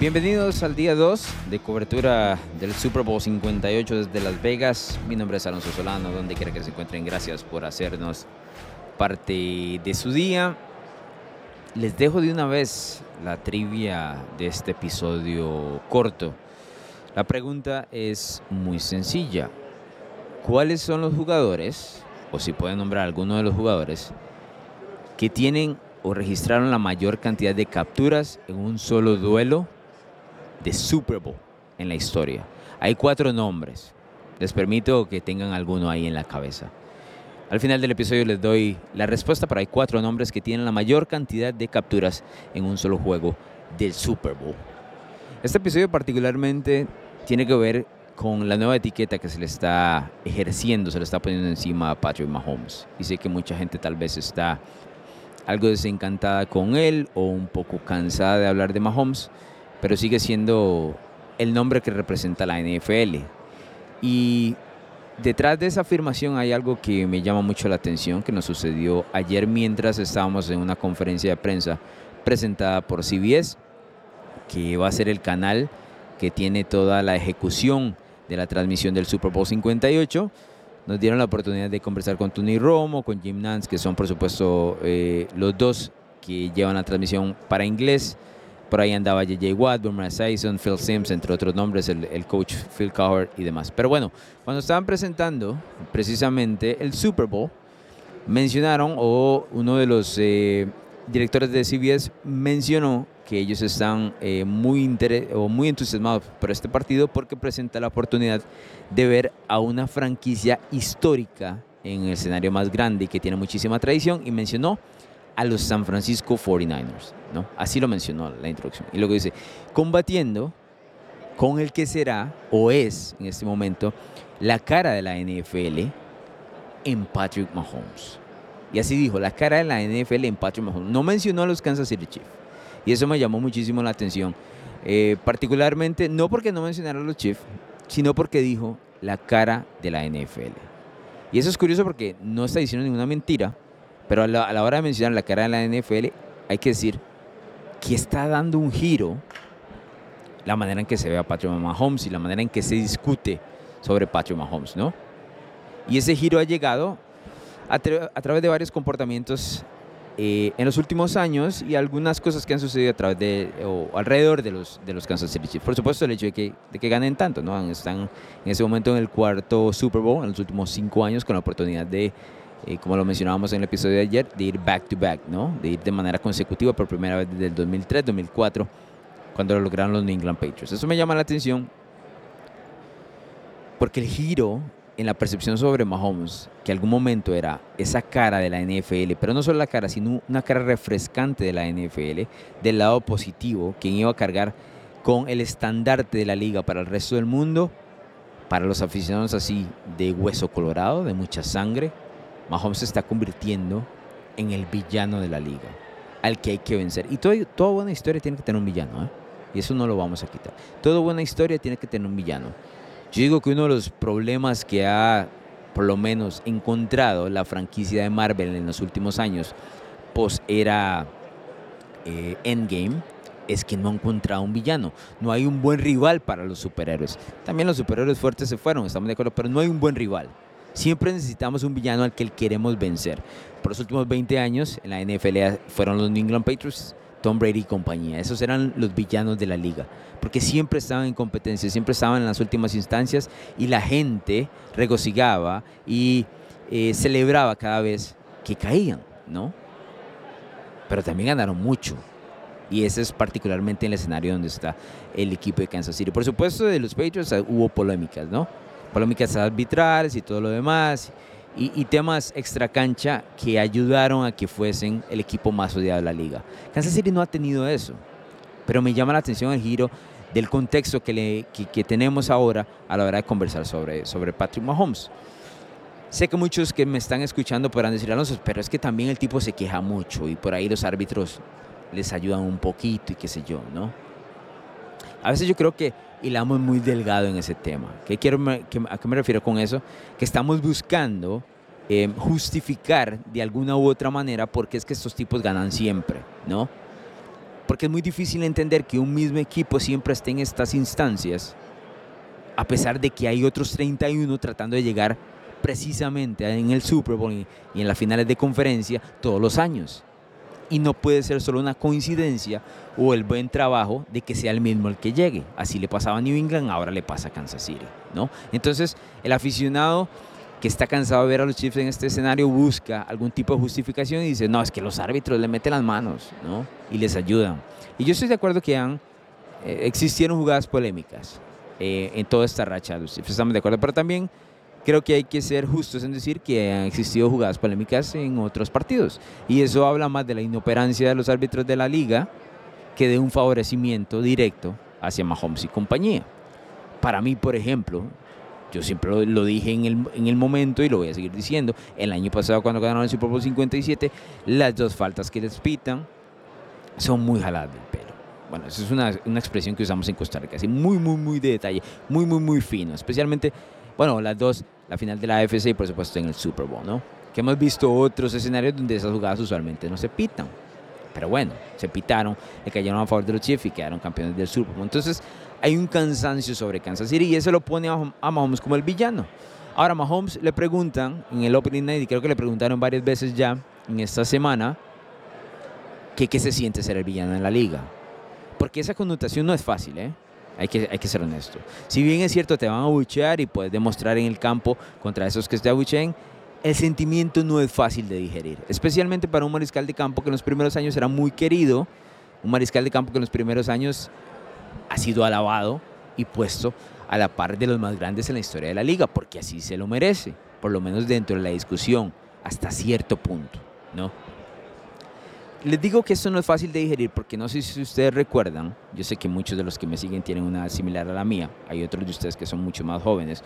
Bienvenidos al día 2 de cobertura del Super Bowl 58 desde Las Vegas. Mi nombre es Alonso Solano, donde quiera que se encuentren. Gracias por hacernos parte de su día. Les dejo de una vez la trivia de este episodio corto. La pregunta es muy sencilla. ¿Cuáles son los jugadores, o si pueden nombrar alguno de los jugadores, que tienen o registraron la mayor cantidad de capturas en un solo duelo de Super Bowl en la historia? Hay cuatro nombres. Les permito que tengan alguno ahí en la cabeza. Al final del episodio les doy la respuesta, pero hay cuatro nombres que tienen la mayor cantidad de capturas en un solo juego del Super Bowl. Este episodio particularmente tiene que ver con la nueva etiqueta que se le está ejerciendo, se le está poniendo encima a Patrick Mahomes. Y sé que mucha gente tal vez está algo desencantada con él o un poco cansada de hablar de Mahomes, pero sigue siendo el nombre que representa la NFL. Y detrás de esa afirmación hay algo que me llama mucho la atención, que nos sucedió ayer mientras estábamos en una conferencia de prensa presentada por CBS, que va a ser el canal que tiene toda la ejecución de la transmisión del Super Bowl 58. Nos dieron la oportunidad de conversar con Tony Romo, con Jim Nance, que son por supuesto eh, los dos que llevan la transmisión para inglés. Por ahí andaba J.J. Watt, Boomer Sison, Phil Sims, entre otros nombres, el, coach Phil Cowher y demás. Pero bueno, cuando estaban presentando precisamente el Super Bowl, mencionaron, o uno de los eh, directores de CBS mencionó que ellos están eh, muy, o muy entusiasmados por este partido porque presenta la oportunidad de ver a una franquicia histórica en el escenario más grande y que tiene muchísima tradición y mencionó a los San Francisco 49ers. ¿no? Así lo mencionó la introducción. Y luego dice, combatiendo con el que será o es en este momento la cara de la NFL en Patrick Mahomes. Y así dijo, la cara de la NFL en Patrick Mahomes. No mencionó a los Kansas City Chiefs. Y eso me llamó muchísimo la atención. Eh, particularmente, no porque no mencionara a los Chiefs, sino porque dijo la cara de la NFL. Y eso es curioso porque no está diciendo ninguna mentira, pero a la, hora de mencionar la cara de la NFL, hay que decir que está dando un giro la manera en que se ve a Patrick Mahomes y la manera en que se discute sobre Patrick Mahomes, ¿no? Y ese giro ha llegado a, través de varios comportamientos eh, en los últimos años y algunas cosas que han sucedido a través de o alrededor de los de los Kansas City Chiefs. Por supuesto el hecho de que, de que ganen tanto, ¿no? Están en ese momento en el cuarto Super Bowl en los últimos cinco años con la oportunidad de como lo mencionábamos en el episodio de ayer, de ir back to back, ¿no? De ir de manera consecutiva por primera vez desde el 2003, 2004, cuando lo lograron los New England Patriots. Eso me llama la atención porque el giro en la percepción sobre Mahomes, que algún momento era esa cara de la NFL, pero no solo la cara, sino una cara refrescante de la NFL, del lado positivo, quien iba a cargar con el estandarte de la liga para el resto del mundo, para los aficionados así de hueso colorado, de mucha sangre, Mahomes se está convirtiendo en el villano de la liga, al que hay que vencer. Y todo, toda buena historia tiene que tener un villano, ¿eh? y eso no lo vamos a quitar. Toda buena historia tiene que tener un villano. Yo digo que uno de los problemas que ha, por lo menos, encontrado la franquicia de Marvel en los últimos años, post era eh, Endgame, es que no ha encontrado un villano. No hay un buen rival para los superhéroes. También los superhéroes fuertes se fueron, estamos de acuerdo, pero no hay un buen rival. Siempre necesitamos un villano al que queremos vencer. Por los últimos 20 años en la NFL fueron los New England Patriots, Tom Brady y compañía. Esos eran los villanos de la liga. Porque siempre estaban en competencia, siempre estaban en las últimas instancias y la gente regocijaba y eh, celebraba cada vez que caían, ¿no? Pero también ganaron mucho. Y ese es particularmente el escenario donde está el equipo de Kansas City. Por supuesto, de los Patriots hubo polémicas, ¿no? Polémicas arbitrales y todo lo demás, y, temas extra cancha que ayudaron a que fuesen el equipo más odiado de la liga. Kansas City no ha tenido eso, pero me llama la atención el giro del contexto que, que, tenemos ahora a la hora de conversar sobre, sobre Patrick Mahomes. Sé que muchos que me están escuchando podrán decir, Alonso, pero es que también el tipo se queja mucho y por ahí los árbitros les ayudan un poquito y qué sé yo, ¿no? A veces yo creo que hilamos muy delgado en ese tema. ¿Qué quiero, ¿A qué me refiero con eso? Que estamos buscando em, justificar de alguna u otra manera por qué es que estos tipos ganan siempre, ¿no? Porque es muy difícil entender que un mismo equipo siempre esté en estas instancias, a pesar de que hay otros 31 tratando de llegar precisamente en el Super Bowl y en las finales de conferencia todos los años. Y no puede ser solo una coincidencia o el buen trabajo de que sea el mismo el que llegue. Así le pasaba a New England, ahora le pasa a Kansas City. ¿no? Entonces, el aficionado que está cansado de ver a los Chiefs en este escenario busca algún tipo de justificación y dice, no, es que los árbitros le meten las manos ¿no? y les ayudan. Y yo estoy de acuerdo que han, eh, existieron jugadas polémicas eh, en toda esta racha. Los Chiefs estamos de acuerdo, pero también creo que hay que ser justos en decir que han existido jugadas polémicas en otros partidos. Y eso habla más de la inoperancia de los árbitros de la liga que de un favorecimiento directo hacia Mahomes y compañía. Para mí, por ejemplo, yo siempre lo, dije en el, en el, momento y lo voy a seguir diciendo, el año pasado cuando ganaron el Super Bowl 57, las dos faltas que les pitan son muy jaladas del pelo. Bueno, esa es una, una expresión que usamos en Costa Rica, así muy, muy, muy de detalle, muy, muy, muy fino, especialmente bueno, las dos, la final de la AFC y por supuesto en el Super Bowl, ¿no? Que hemos visto otros escenarios donde esas jugadas usualmente no se pitan. Pero bueno, se pitaron, le cayeron a favor de los Chiefs y quedaron campeones del Super Bowl. Entonces, hay un cansancio sobre Kansas City y eso lo pone a Mahomes como el villano. Ahora, Mahomes le preguntan en el Opening Night, y creo que le preguntaron varias veces ya en esta semana, que qué se siente ser el villano en la liga. Porque esa connotación no es fácil, ¿eh? Hay que, hay que ser honesto. Si bien es cierto, te van a abuchear y puedes demostrar en el campo contra esos que te abucheen, el sentimiento no es fácil de digerir, especialmente para un mariscal de campo que en los primeros años era muy querido, un mariscal de campo que en los primeros años ha sido alabado y puesto a la par de los más grandes en la historia de la liga, porque así se lo merece, por lo menos dentro de la discusión, hasta cierto punto, ¿no? Les digo que esto no es fácil de digerir porque no sé si ustedes recuerdan, yo sé que muchos de los que me siguen tienen una similar a la mía, hay otros de ustedes que son mucho más jóvenes,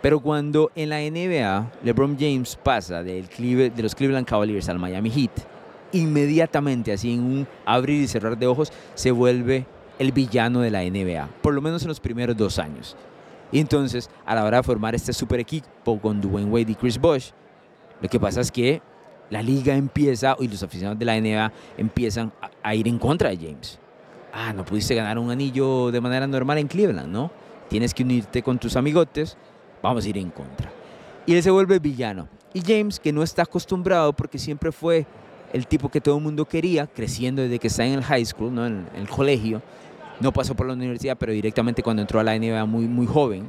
pero cuando en la NBA LeBron James pasa del de los Cleveland Cavaliers al Miami Heat, inmediatamente, así en un abrir y cerrar de ojos, se vuelve el villano de la NBA, por lo menos en los primeros dos años. Y entonces, a la hora de formar este super equipo con Dwayne Wade y Chris Bosh, lo que pasa es que la liga empieza y los aficionados de la NBA empiezan a, ir en contra de James. Ah, no pudiste ganar un anillo de manera normal en Cleveland, ¿no? Tienes que unirte con tus amigotes, vamos a ir en contra. Y él se vuelve villano. Y James, que no está acostumbrado porque siempre fue el tipo que todo el mundo quería, creciendo desde que está en el high school, ¿no? en, el colegio, no pasó por la universidad, pero directamente cuando entró a la NBA muy, muy joven,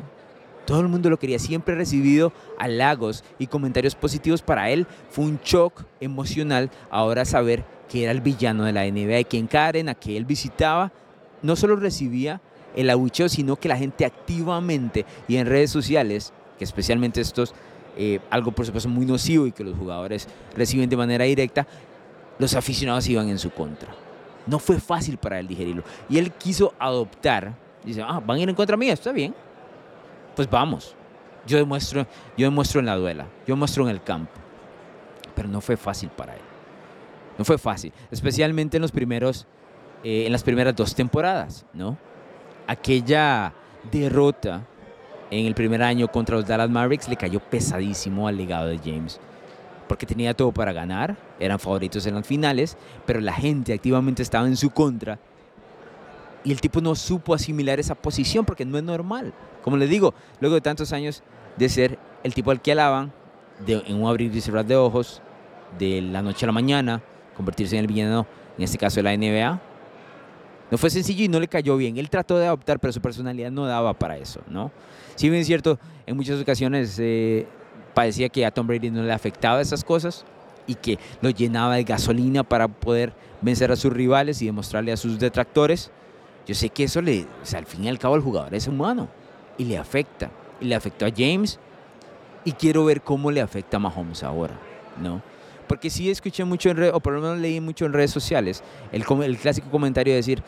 todo el mundo lo quería, siempre recibido halagos y comentarios positivos para él. Fue un shock emocional ahora saber que era el villano de la NBA y que en cada arena que él visitaba no solo recibía el abucheo, sino que la gente activamente y en redes sociales, que especialmente estos, eh, algo por supuesto muy nocivo y que los jugadores reciben de manera directa, los aficionados iban en su contra. No fue fácil para él digerirlo. Y él quiso adoptar, dice, ah, van a ir en contra mía, está bien, pues vamos. Yo demuestro, yo demuestro en la duela, yo muestro en el campo. Pero no fue fácil para él. No fue fácil, especialmente en los primeros, eh, en las primeras dos temporadas, ¿no? Aquella derrota en el primer año contra los Dallas Mavericks le cayó pesadísimo al legado de James, porque tenía todo para ganar, eran favoritos en las finales, pero la gente activamente estaba en su contra y el tipo no supo asimilar esa posición porque no es normal. Como les digo, luego de tantos años de ser el tipo al que alaban, de, en un abrir y cerrar de ojos, de la noche a la mañana, convertirse en el villano, en este caso de la NBA, no fue sencillo y no le cayó bien. Él trató de adoptar, pero su personalidad no daba para eso, ¿no? Si bien es cierto, en muchas ocasiones eh, parecía que a Tom Brady no le afectaba esas cosas y que lo llenaba de gasolina para poder vencer a sus rivales y demostrarle a sus detractores. Yo sé que eso le, o sea, al fin y al cabo, el jugador es humano y le afecta. Y le afectó a James y quiero ver cómo le afecta a Mahomes ahora, ¿no? Porque sí escuché mucho en redes, o por lo menos leí mucho en redes sociales, el, el clásico comentario de decir,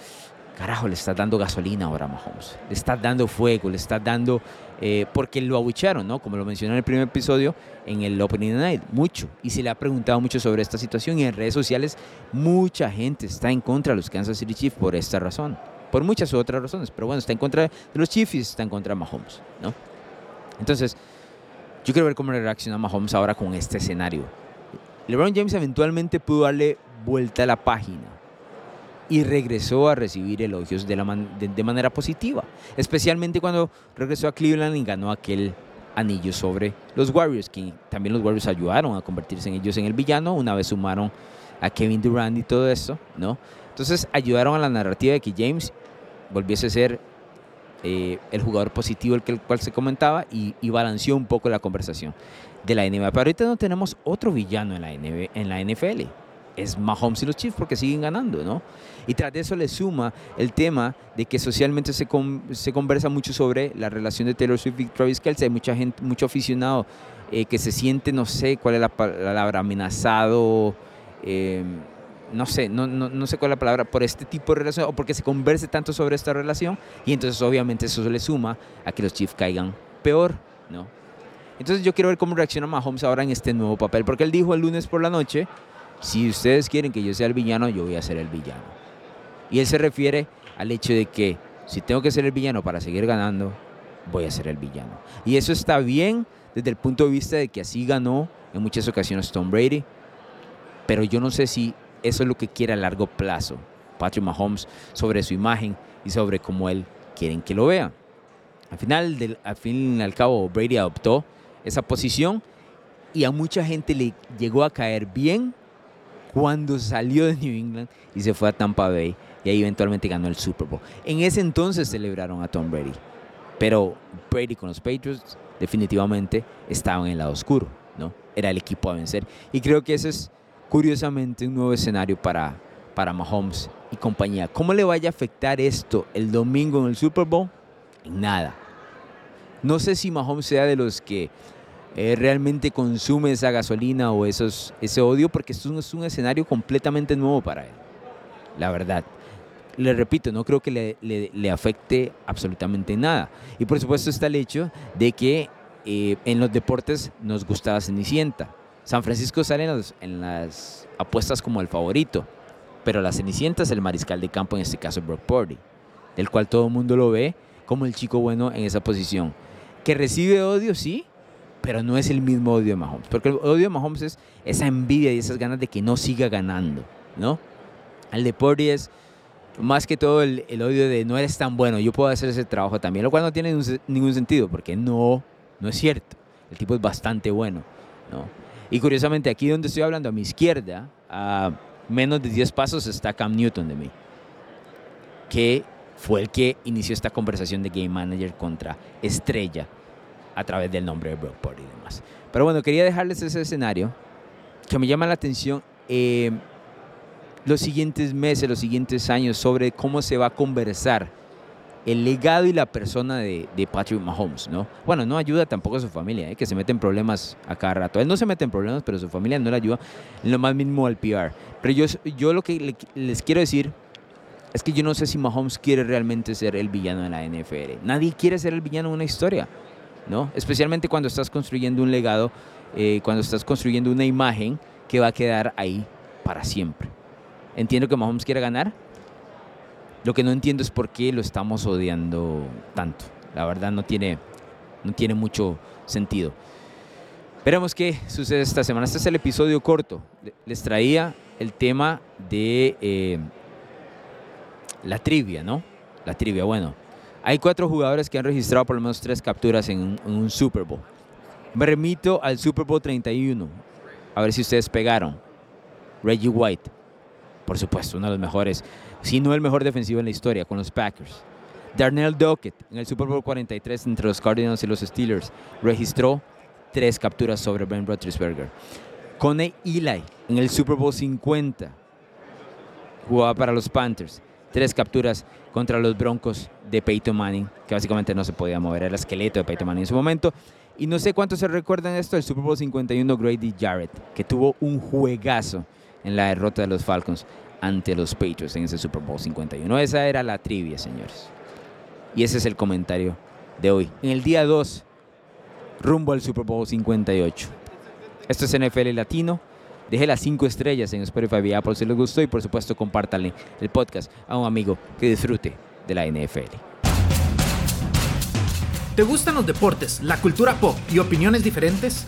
carajo, le estás dando gasolina ahora a Mahomes, le estás dando fuego, le estás dando, eh, porque lo abucharon, ¿no? Como lo mencioné en el primer episodio, en el Opening Night, mucho. Y se le ha preguntado mucho sobre esta situación y en redes sociales mucha gente está en contra de los Kansas City Chiefs por esta razón por muchas otras razones, pero bueno, está en contra de los Chiefs y está en contra de Mahomes, ¿no? Entonces, yo quiero ver cómo reacciona Mahomes ahora con este escenario. LeBron James eventualmente pudo darle vuelta a la página y regresó a recibir elogios de, la de, manera positiva, especialmente cuando regresó a Cleveland y ganó aquel anillo sobre los Warriors, que también los Warriors ayudaron a convertirse en ellos en el villano, una vez sumaron a Kevin Durant y todo eso, ¿no? Entonces ayudaron a la narrativa de que James volviese a ser eh, el jugador positivo el, que, el cual se comentaba y, balanceó un poco la conversación de la NBA. Pero ahorita no tenemos otro villano en la, en la NFL es Mahomes y los Chiefs porque siguen ganando, ¿no? Y tras de eso le suma el tema de que socialmente se, se conversa mucho sobre la relación de Taylor Swift y Travis Kelce. Hay mucha gente, mucho aficionado eh, que se siente, no sé cuál es la palabra, amenazado, eh, no sé, no, no, no, sé cuál es la palabra, por este tipo de relación o porque se converse tanto sobre esta relación y entonces obviamente eso le suma a que los Chiefs caigan peor, ¿no? Entonces yo quiero ver cómo reacciona Mahomes ahora en este nuevo papel, porque él dijo el lunes por la noche si ustedes quieren que yo sea el villano, yo voy a ser el villano. Y él se refiere al hecho de que si tengo que ser el villano para seguir ganando, voy a ser el villano. Y eso está bien desde el punto de vista de que así ganó en muchas ocasiones Tom Brady, pero yo no sé si eso es lo que quiere a largo plazo Patrick Mahomes sobre su imagen y sobre cómo él quieren que lo vea. Al final, al fin y al cabo, Brady adoptó esa posición y a mucha gente le llegó a caer bien cuando salió de New England y se fue a Tampa Bay y ahí eventualmente ganó el Super Bowl. En ese entonces celebraron a Tom Brady, pero Brady con los Patriots definitivamente estaba en el lado oscuro, ¿no? Era el equipo a vencer y creo que ese es curiosamente un nuevo escenario para, para Mahomes y compañía. ¿Cómo le vaya a afectar esto el domingo en el Super Bowl? Nada. No sé si Mahomes sea de los que eh, realmente consume esa gasolina o esos, ese odio, porque esto es un escenario completamente nuevo para él, la verdad. Le repito, no creo que le, le, afecte absolutamente nada. Y por supuesto está el hecho de que eh, en los deportes nos gusta la Cenicienta. San Francisco sale en, las apuestas como el favorito, pero la Cenicienta es el mariscal de campo, en este caso Brock Purdy, del cual todo el mundo lo ve como el chico bueno en esa posición. Que recibe odio, sí, pero no es el mismo odio de Mahomes. Porque el odio de Mahomes es esa envidia y esas ganas de que no siga ganando, ¿no? El de es más que todo el, odio de no eres tan bueno, yo puedo hacer ese trabajo también, lo cual no tiene ningún sentido, porque no, no es cierto. El tipo es bastante bueno, ¿no? Y curiosamente, aquí donde estoy hablando, a mi izquierda, a menos de 10 pasos, está Cam Newton de mí, que fue el que inició esta conversación de Game Manager contra Estrella a través del nombre de Brockport y demás. Pero bueno, quería dejarles ese escenario que me llama la atención eh, los siguientes meses, los siguientes años sobre cómo se va a conversar el legado y la persona de, Patrick Mahomes, ¿no? Bueno, no ayuda tampoco a su familia, ¿eh? que se mete en problemas a cada rato. Él no se mete en problemas, pero su familia no le ayuda lo más mínimo al PR. Pero yo, yo lo que les quiero decir es que yo no sé si Mahomes quiere realmente ser el villano de la NFL. Nadie quiere ser el villano de una historia. ¿no? Especialmente cuando estás construyendo un legado, eh, cuando estás construyendo una imagen que va a quedar ahí para siempre. Entiendo que Mahomes quiere ganar. Lo que no entiendo es por qué lo estamos odiando tanto. La verdad no tiene, no tiene mucho sentido. Veremos qué sucede esta semana. Este es el episodio corto. Les traía el tema de eh, la trivia, ¿no? La trivia, bueno. Hay cuatro jugadores que han registrado por lo menos tres capturas en un, Super Bowl. Me remito al Super Bowl 31. A ver si ustedes pegaron. Reggie White, por supuesto, uno de los mejores, si no el mejor defensivo en la historia con los Packers. Darnell Dockett, en el Super Bowl 43 entre los Cardinals y los Steelers, registró tres capturas sobre Ben Roethlisberger. Coney Eli, en el Super Bowl 50, jugaba para los Panthers tres capturas contra los Broncos de Peyton Manning, que básicamente no se podía mover, era el esqueleto de Peyton Manning en su momento. Y no sé cuántos se recuerdan esto, el Super Bowl 51 Grady Jarrett, que tuvo un juegazo en la derrota de los Falcons ante los Patriots en ese Super Bowl 51. Esa era la trivia, señores. Y ese es el comentario de hoy. En el día 2, rumbo al Super Bowl 58. Esto es NFL Latino. Deje las cinco estrellas en Spotify y Apple si les gustó y por supuesto compártanle el podcast a un amigo que disfrute de la NFL. ¿Te gustan los deportes, la cultura pop y opiniones diferentes?